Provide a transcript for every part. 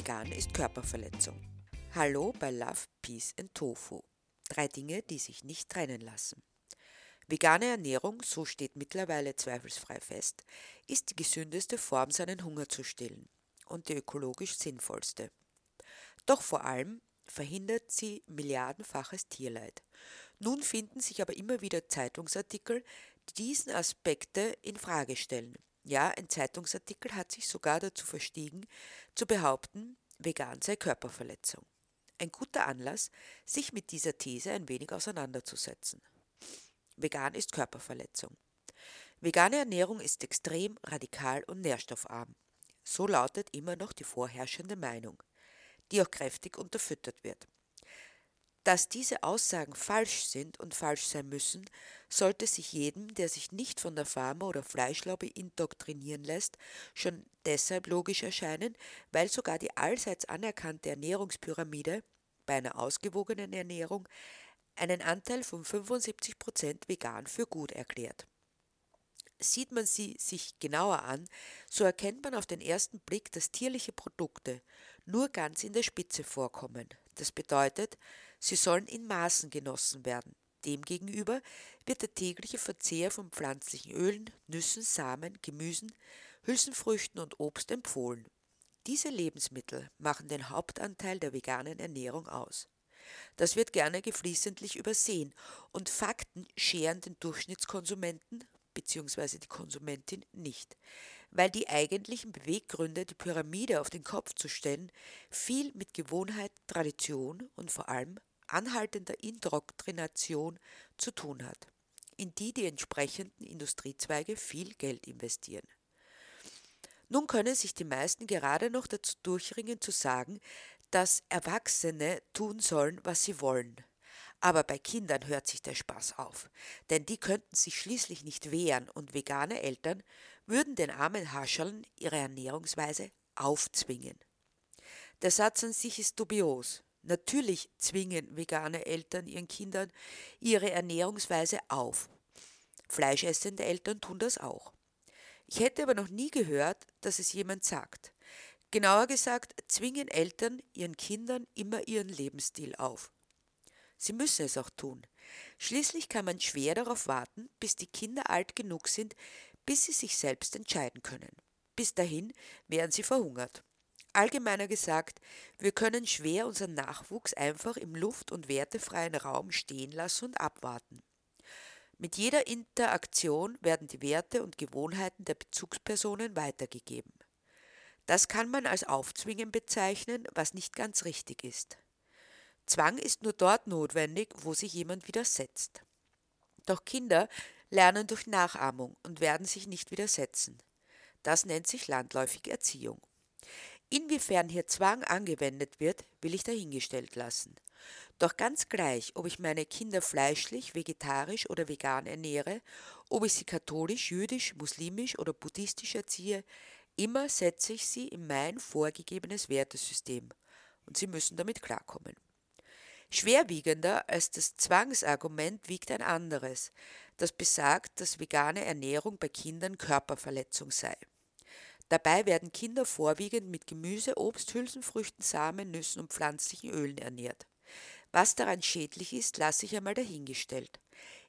Vegan ist Körperverletzung. Hallo bei Love, Peace and Tofu. Drei Dinge, die sich nicht trennen lassen. Vegane Ernährung, so steht mittlerweile zweifelsfrei fest, ist die gesündeste Form, seinen Hunger zu stillen und die ökologisch sinnvollste. Doch vor allem verhindert sie milliardenfaches Tierleid. Nun finden sich aber immer wieder Zeitungsartikel, die diesen Aspekte in Frage stellen. Ja, ein Zeitungsartikel hat sich sogar dazu verstiegen, zu behaupten, vegan sei Körperverletzung. Ein guter Anlass, sich mit dieser These ein wenig auseinanderzusetzen. Vegan ist Körperverletzung. Vegane Ernährung ist extrem radikal und nährstoffarm. So lautet immer noch die vorherrschende Meinung, die auch kräftig unterfüttert wird. Dass diese Aussagen falsch sind und falsch sein müssen, sollte sich jedem, der sich nicht von der Pharma- oder Fleischlobby indoktrinieren lässt, schon deshalb logisch erscheinen, weil sogar die allseits anerkannte Ernährungspyramide bei einer ausgewogenen Ernährung einen Anteil von 75 Prozent vegan für gut erklärt. Sieht man sie sich genauer an, so erkennt man auf den ersten Blick, dass tierliche Produkte nur ganz in der Spitze vorkommen. Das bedeutet, sie sollen in Maßen genossen werden. Demgegenüber wird der tägliche Verzehr von pflanzlichen Ölen, Nüssen, Samen, Gemüsen, Hülsenfrüchten und Obst empfohlen. Diese Lebensmittel machen den Hauptanteil der veganen Ernährung aus. Das wird gerne geflissentlich übersehen und Fakten scheren den Durchschnittskonsumenten bzw. die Konsumentin nicht, weil die eigentlichen Beweggründe, die Pyramide auf den Kopf zu stellen, viel mit Gewohnheit, Tradition und vor allem anhaltender Indoktrination zu tun hat, in die die entsprechenden Industriezweige viel Geld investieren. Nun können sich die meisten gerade noch dazu durchringen zu sagen, dass Erwachsene tun sollen, was sie wollen. Aber bei Kindern hört sich der Spaß auf, denn die könnten sich schließlich nicht wehren und vegane Eltern würden den armen Hascherln ihre Ernährungsweise aufzwingen. Der Satz an sich ist dubios. Natürlich zwingen vegane Eltern ihren Kindern ihre Ernährungsweise auf. Fleischessende Eltern tun das auch. Ich hätte aber noch nie gehört, dass es jemand sagt. Genauer gesagt, zwingen Eltern ihren Kindern immer ihren Lebensstil auf. Sie müssen es auch tun. Schließlich kann man schwer darauf warten, bis die Kinder alt genug sind, bis sie sich selbst entscheiden können. Bis dahin wären sie verhungert. Allgemeiner gesagt, wir können schwer unseren Nachwuchs einfach im luft- und wertefreien Raum stehen lassen und abwarten. Mit jeder Interaktion werden die Werte und Gewohnheiten der Bezugspersonen weitergegeben. Das kann man als Aufzwingen bezeichnen, was nicht ganz richtig ist. Zwang ist nur dort notwendig, wo sich jemand widersetzt. Doch Kinder lernen durch Nachahmung und werden sich nicht widersetzen. Das nennt sich landläufige Erziehung. Inwiefern hier Zwang angewendet wird, will ich dahingestellt lassen. Doch ganz gleich, ob ich meine Kinder fleischlich, vegetarisch oder vegan ernähre, ob ich sie katholisch, jüdisch, muslimisch oder buddhistisch erziehe, immer setze ich sie in mein vorgegebenes Wertesystem und sie müssen damit klarkommen. Schwerwiegender als das Zwangsargument wiegt ein anderes, das besagt, dass vegane Ernährung bei Kindern Körperverletzung sei. Dabei werden Kinder vorwiegend mit Gemüse, Obst, Hülsenfrüchten, Samen, Nüssen und pflanzlichen Ölen ernährt. Was daran schädlich ist, lasse ich einmal dahingestellt.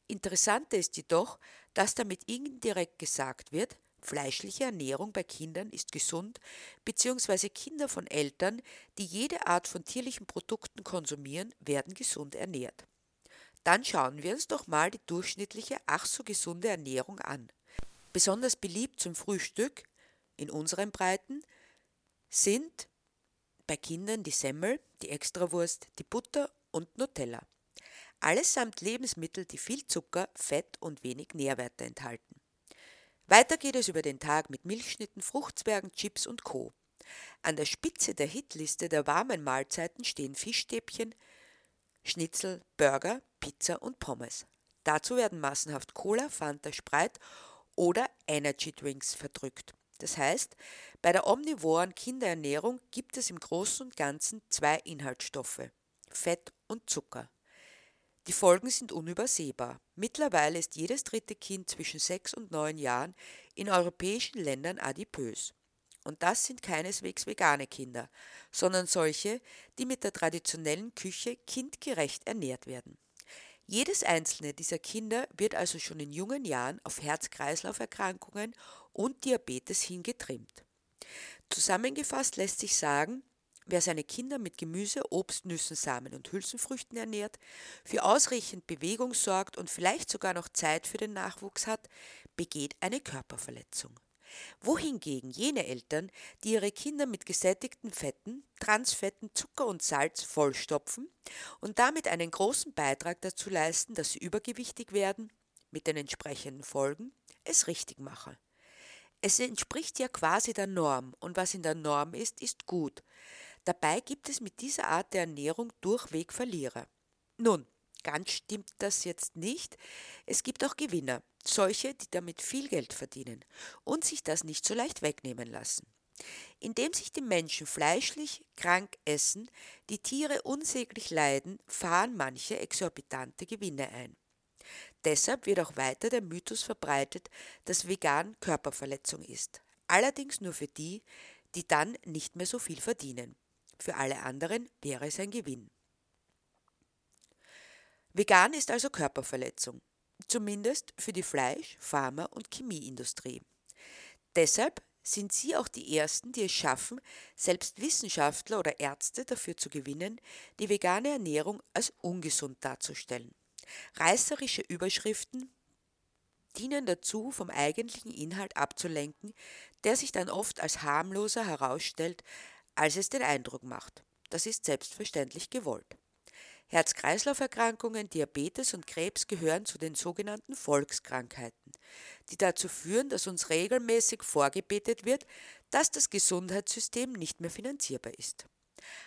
Interessanter ist jedoch, dass damit indirekt gesagt wird, Fleischliche Ernährung bei Kindern ist gesund, beziehungsweise Kinder von Eltern, die jede Art von tierlichen Produkten konsumieren, werden gesund ernährt. Dann schauen wir uns doch mal die durchschnittliche, ach so gesunde Ernährung an. Besonders beliebt zum Frühstück in unseren Breiten sind bei Kindern die Semmel, die Extrawurst, die Butter und Nutella. Allesamt Lebensmittel, die viel Zucker, Fett und wenig Nährwerte enthalten. Weiter geht es über den Tag mit Milchschnitten, Fruchtzwergen, Chips und Co. An der Spitze der Hitliste der warmen Mahlzeiten stehen Fischstäbchen, Schnitzel, Burger, Pizza und Pommes. Dazu werden massenhaft Cola, Fanta, Spreit oder Energy Drinks verdrückt. Das heißt, bei der omnivoren Kinderernährung gibt es im Großen und Ganzen zwei Inhaltsstoffe, Fett und Zucker. Die Folgen sind unübersehbar. Mittlerweile ist jedes dritte Kind zwischen sechs und neun Jahren in europäischen Ländern adipös. Und das sind keineswegs vegane Kinder, sondern solche, die mit der traditionellen Küche kindgerecht ernährt werden. Jedes einzelne dieser Kinder wird also schon in jungen Jahren auf Herz-Kreislauf-Erkrankungen und Diabetes hingetrimmt. Zusammengefasst lässt sich sagen, wer seine Kinder mit Gemüse, Obst, Nüssen, Samen und Hülsenfrüchten ernährt, für ausreichend Bewegung sorgt und vielleicht sogar noch Zeit für den Nachwuchs hat, begeht eine Körperverletzung wohingegen jene Eltern, die ihre Kinder mit gesättigten Fetten, Transfetten, Zucker und Salz vollstopfen und damit einen großen Beitrag dazu leisten, dass sie übergewichtig werden, mit den entsprechenden Folgen, es richtig machen. Es entspricht ja quasi der Norm und was in der Norm ist, ist gut. Dabei gibt es mit dieser Art der Ernährung durchweg Verlierer. Nun, ganz stimmt das jetzt nicht. Es gibt auch Gewinner solche, die damit viel Geld verdienen und sich das nicht so leicht wegnehmen lassen. Indem sich die Menschen fleischlich krank essen, die Tiere unsäglich leiden, fahren manche exorbitante Gewinne ein. Deshalb wird auch weiter der Mythos verbreitet, dass vegan Körperverletzung ist. Allerdings nur für die, die dann nicht mehr so viel verdienen. Für alle anderen wäre es ein Gewinn. Vegan ist also Körperverletzung zumindest für die Fleisch-, Pharma- und Chemieindustrie. Deshalb sind sie auch die Ersten, die es schaffen, selbst Wissenschaftler oder Ärzte dafür zu gewinnen, die vegane Ernährung als ungesund darzustellen. Reißerische Überschriften dienen dazu, vom eigentlichen Inhalt abzulenken, der sich dann oft als harmloser herausstellt, als es den Eindruck macht. Das ist selbstverständlich gewollt. Herz-Kreislauf-Erkrankungen, Diabetes und Krebs gehören zu den sogenannten Volkskrankheiten, die dazu führen, dass uns regelmäßig vorgebetet wird, dass das Gesundheitssystem nicht mehr finanzierbar ist.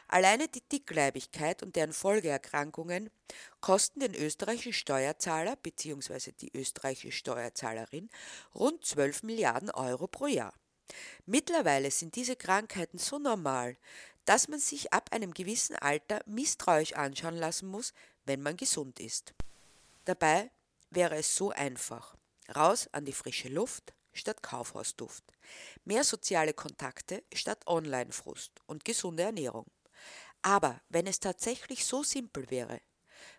Alleine die Dickleibigkeit und deren Folgeerkrankungen kosten den österreichischen Steuerzahler bzw. die österreichische Steuerzahlerin rund 12 Milliarden Euro pro Jahr. Mittlerweile sind diese Krankheiten so normal, dass man sich ab einem gewissen Alter misstrauisch anschauen lassen muss, wenn man gesund ist. Dabei wäre es so einfach. Raus an die frische Luft statt Kaufhausduft. Mehr soziale Kontakte statt Online-Frust und gesunde Ernährung. Aber wenn es tatsächlich so simpel wäre,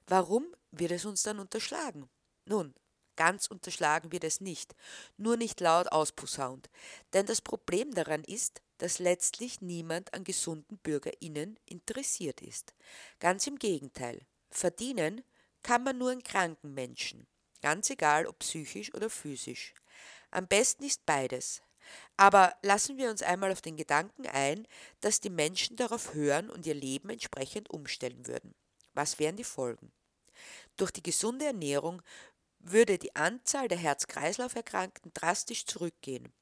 warum wird es uns dann unterschlagen? Nun, ganz unterschlagen wird es nicht, nur nicht laut ausposaunt. Denn das Problem daran ist, dass letztlich niemand an gesunden Bürgerinnen interessiert ist. Ganz im Gegenteil. Verdienen kann man nur an kranken Menschen, ganz egal ob psychisch oder physisch. Am besten ist beides. Aber lassen wir uns einmal auf den Gedanken ein, dass die Menschen darauf hören und ihr Leben entsprechend umstellen würden. Was wären die Folgen? Durch die gesunde Ernährung würde die Anzahl der Herz-Kreislauf-Erkrankten drastisch zurückgehen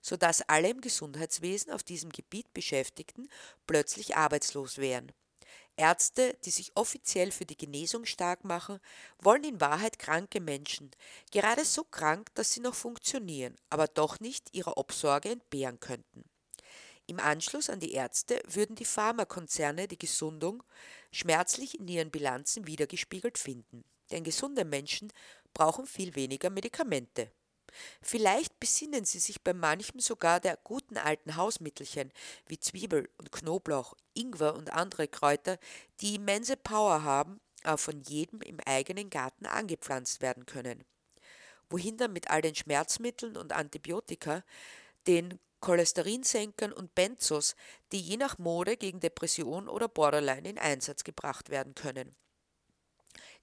sodass alle im Gesundheitswesen auf diesem Gebiet Beschäftigten plötzlich arbeitslos wären. Ärzte, die sich offiziell für die Genesung stark machen, wollen in Wahrheit kranke Menschen, gerade so krank, dass sie noch funktionieren, aber doch nicht ihrer Obsorge entbehren könnten. Im Anschluss an die Ärzte würden die Pharmakonzerne die Gesundung schmerzlich in ihren Bilanzen wiedergespiegelt finden. Denn gesunde Menschen brauchen viel weniger Medikamente. Vielleicht besinnen sie sich bei manchem sogar der guten alten Hausmittelchen wie Zwiebel und Knoblauch, Ingwer und andere Kräuter, die immense Power haben, aber von jedem im eigenen Garten angepflanzt werden können. Wohin dann mit all den Schmerzmitteln und Antibiotika, den Cholesterinsenkern und Benzos, die je nach Mode gegen Depression oder Borderline in Einsatz gebracht werden können.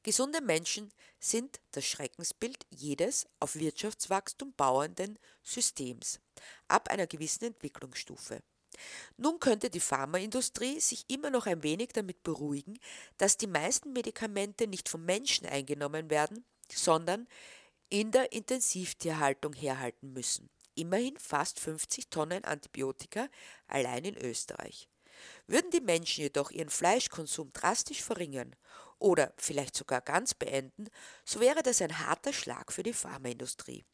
Gesunde Menschen sind das Schreckensbild jedes auf Wirtschaftswachstum bauenden Systems ab einer gewissen Entwicklungsstufe. Nun könnte die Pharmaindustrie sich immer noch ein wenig damit beruhigen, dass die meisten Medikamente nicht vom Menschen eingenommen werden, sondern in der Intensivtierhaltung herhalten müssen. Immerhin fast 50 Tonnen Antibiotika allein in Österreich. Würden die Menschen jedoch ihren Fleischkonsum drastisch verringern oder vielleicht sogar ganz beenden, so wäre das ein harter Schlag für die Pharmaindustrie.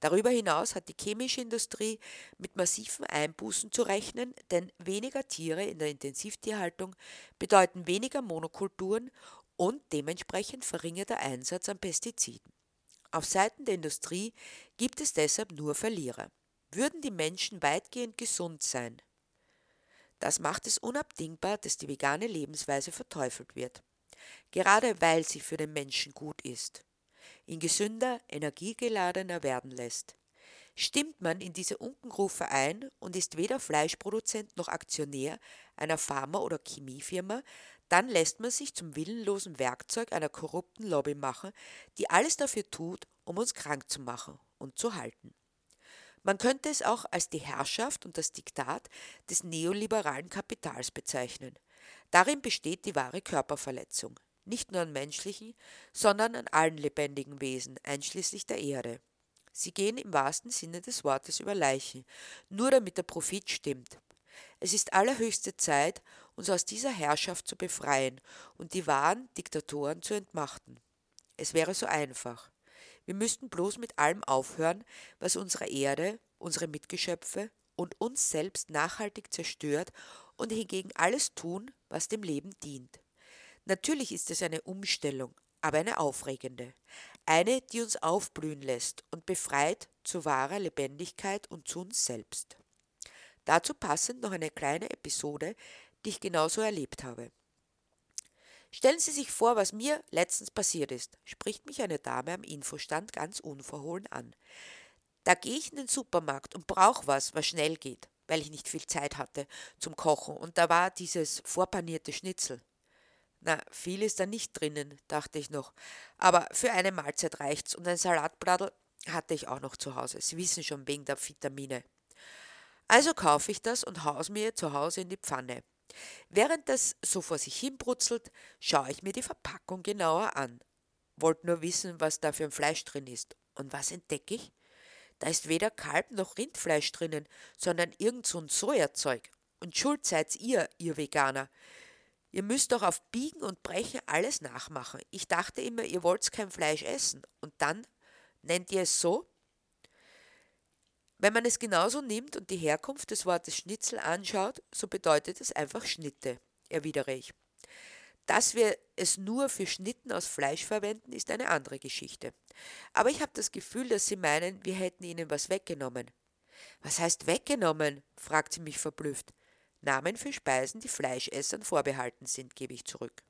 Darüber hinaus hat die chemische Industrie mit massiven Einbußen zu rechnen, denn weniger Tiere in der Intensivtierhaltung bedeuten weniger Monokulturen und dementsprechend verringerter Einsatz an Pestiziden. Auf Seiten der Industrie gibt es deshalb nur Verlierer. würden die Menschen weitgehend gesund sein. Das macht es unabdingbar, dass die vegane Lebensweise verteufelt wird, gerade weil sie für den Menschen gut ist, ihn gesünder, energiegeladener werden lässt. Stimmt man in diese Unkenrufe ein und ist weder Fleischproduzent noch Aktionär einer Pharma- oder Chemiefirma, dann lässt man sich zum willenlosen Werkzeug einer korrupten Lobby machen, die alles dafür tut, um uns krank zu machen und zu halten. Man könnte es auch als die Herrschaft und das Diktat des neoliberalen Kapitals bezeichnen. Darin besteht die wahre Körperverletzung, nicht nur an menschlichen, sondern an allen lebendigen Wesen, einschließlich der Erde. Sie gehen im wahrsten Sinne des Wortes über Leichen, nur damit der Profit stimmt. Es ist allerhöchste Zeit, uns aus dieser Herrschaft zu befreien und die wahren Diktatoren zu entmachten. Es wäre so einfach. Wir müssten bloß mit allem aufhören, was unsere Erde, unsere Mitgeschöpfe und uns selbst nachhaltig zerstört und hingegen alles tun, was dem Leben dient. Natürlich ist es eine Umstellung, aber eine aufregende, eine, die uns aufblühen lässt und befreit zu wahrer Lebendigkeit und zu uns selbst. Dazu passend noch eine kleine Episode, die ich genauso erlebt habe. Stellen Sie sich vor, was mir letztens passiert ist, spricht mich eine Dame am Infostand ganz unverhohlen an. Da gehe ich in den Supermarkt und brauche was, was schnell geht, weil ich nicht viel Zeit hatte zum Kochen und da war dieses vorpanierte Schnitzel. Na, viel ist da nicht drinnen, dachte ich noch, aber für eine Mahlzeit reicht's und ein Salatbladel hatte ich auch noch zu Hause. Sie wissen schon wegen der Vitamine. Also kaufe ich das und haus mir zu Hause in die Pfanne. Während das so vor sich hin brutzelt, schaue ich mir die Verpackung genauer an. Wollte nur wissen, was da für ein Fleisch drin ist. Und was entdecke ich? Da ist weder Kalb noch Rindfleisch drinnen, sondern irgend so ein Sojazeug. Und schuld seid ihr, ihr Veganer. Ihr müsst doch auf Biegen und Brechen alles nachmachen. Ich dachte immer, ihr wollt kein Fleisch essen. Und dann nennt ihr es so? Wenn man es genauso nimmt und die Herkunft des Wortes Schnitzel anschaut, so bedeutet es einfach Schnitte, erwidere ich. Dass wir es nur für Schnitten aus Fleisch verwenden, ist eine andere Geschichte. Aber ich habe das Gefühl, dass Sie meinen, wir hätten Ihnen was weggenommen. Was heißt weggenommen? fragt sie mich verblüfft. Namen für Speisen, die Fleischessern vorbehalten sind, gebe ich zurück.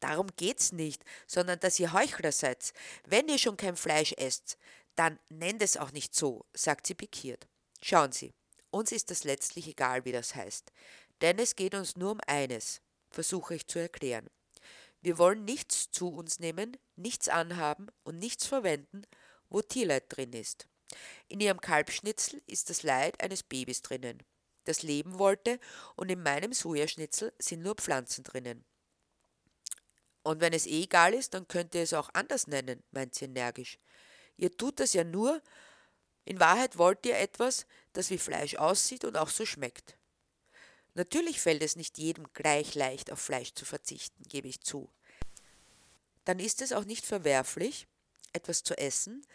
Darum geht's nicht, sondern dass ihr Heuchler seid. Wenn ihr schon kein Fleisch esst, dann nennt es auch nicht so, sagt sie pikiert. Schauen Sie, uns ist das letztlich egal, wie das heißt, denn es geht uns nur um eines, versuche ich zu erklären. Wir wollen nichts zu uns nehmen, nichts anhaben und nichts verwenden, wo Tierleid drin ist. In ihrem Kalbschnitzel ist das Leid eines Babys drinnen, das leben wollte, und in meinem Sojaschnitzel sind nur Pflanzen drinnen. Und wenn es eh egal ist, dann könnt ihr es auch anders nennen, meint sie energisch. Ihr tut das ja nur, in Wahrheit wollt ihr etwas, das wie Fleisch aussieht und auch so schmeckt. Natürlich fällt es nicht jedem gleich leicht, auf Fleisch zu verzichten, gebe ich zu. Dann ist es auch nicht verwerflich, etwas zu essen,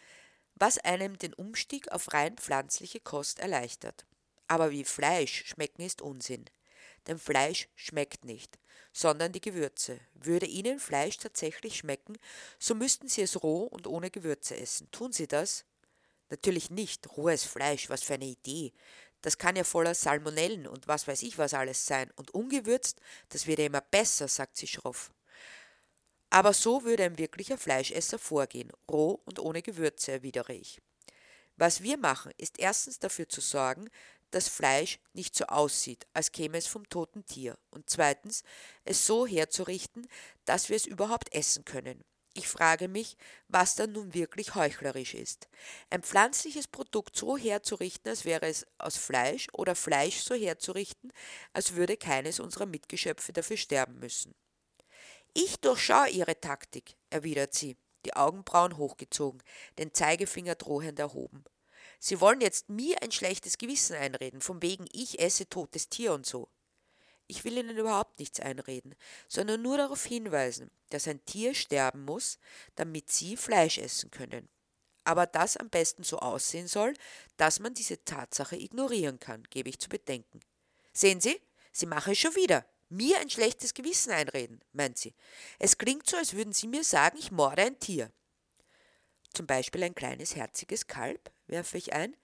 was einem den Umstieg auf rein pflanzliche Kost erleichtert. Aber wie Fleisch schmecken ist Unsinn. Denn Fleisch schmeckt nicht, sondern die Gewürze. Würde Ihnen Fleisch tatsächlich schmecken, so müssten Sie es roh und ohne Gewürze essen. Tun Sie das? Natürlich nicht. Rohes Fleisch, was für eine Idee. Das kann ja voller Salmonellen und was weiß ich was alles sein. Und ungewürzt, das wird ja immer besser, sagt sie schroff. Aber so würde ein wirklicher Fleischesser vorgehen, roh und ohne Gewürze, erwidere ich. Was wir machen, ist erstens dafür zu sorgen, das Fleisch nicht so aussieht, als käme es vom toten Tier, und zweitens, es so herzurichten, dass wir es überhaupt essen können. Ich frage mich, was dann nun wirklich heuchlerisch ist. Ein pflanzliches Produkt so herzurichten, als wäre es aus Fleisch, oder Fleisch so herzurichten, als würde keines unserer Mitgeschöpfe dafür sterben müssen. Ich durchschaue Ihre Taktik, erwidert sie, die Augenbrauen hochgezogen, den Zeigefinger drohend erhoben. Sie wollen jetzt mir ein schlechtes Gewissen einreden, von wegen ich esse totes Tier und so. Ich will Ihnen überhaupt nichts einreden, sondern nur darauf hinweisen, dass ein Tier sterben muss, damit Sie Fleisch essen können. Aber das am besten so aussehen soll, dass man diese Tatsache ignorieren kann, gebe ich zu bedenken. Sehen Sie, Sie machen es schon wieder. Mir ein schlechtes Gewissen einreden, meint sie. Es klingt so, als würden Sie mir sagen, ich morde ein Tier. Zum Beispiel ein kleines herziges Kalb, werfe ich ein.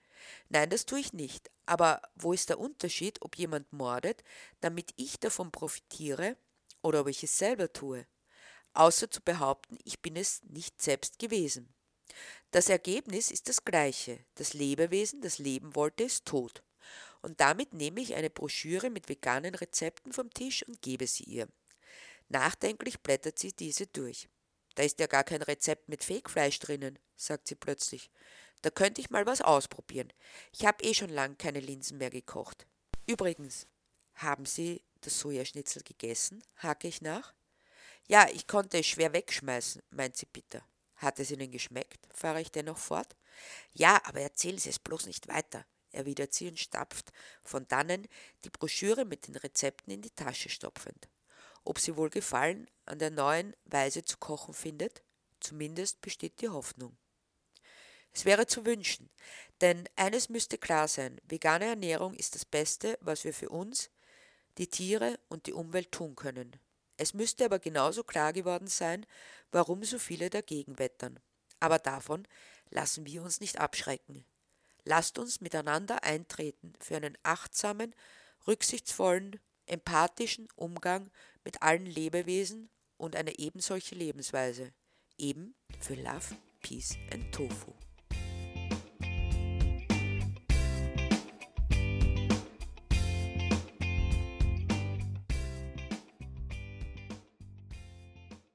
Nein, das tue ich nicht. Aber wo ist der Unterschied, ob jemand mordet, damit ich davon profitiere, oder ob ich es selber tue? Außer zu behaupten, ich bin es nicht selbst gewesen. Das Ergebnis ist das gleiche. Das Lebewesen, das leben wollte, ist tot. Und damit nehme ich eine Broschüre mit veganen Rezepten vom Tisch und gebe sie ihr. Nachdenklich blättert sie diese durch. Da ist ja gar kein Rezept mit Fegfleisch drinnen, sagt sie plötzlich. Da könnte ich mal was ausprobieren. Ich habe eh schon lang keine Linsen mehr gekocht. Übrigens, haben Sie das Sojaschnitzel gegessen? hake ich nach. Ja, ich konnte es schwer wegschmeißen, meint sie bitter. Hat es Ihnen geschmeckt? fahre ich dennoch fort. Ja, aber erzählen Sie es bloß nicht weiter, erwidert sie und stapft von dannen, die Broschüre mit den Rezepten in die Tasche stopfend. Ob sie wohl Gefallen an der neuen Weise zu kochen findet? Zumindest besteht die Hoffnung. Es wäre zu wünschen, denn eines müsste klar sein, vegane Ernährung ist das Beste, was wir für uns, die Tiere und die Umwelt tun können. Es müsste aber genauso klar geworden sein, warum so viele dagegen wettern. Aber davon lassen wir uns nicht abschrecken. Lasst uns miteinander eintreten für einen achtsamen, rücksichtsvollen, empathischen Umgang mit allen Lebewesen und eine ebensolche Lebensweise. Eben für Love, Peace and Tofu.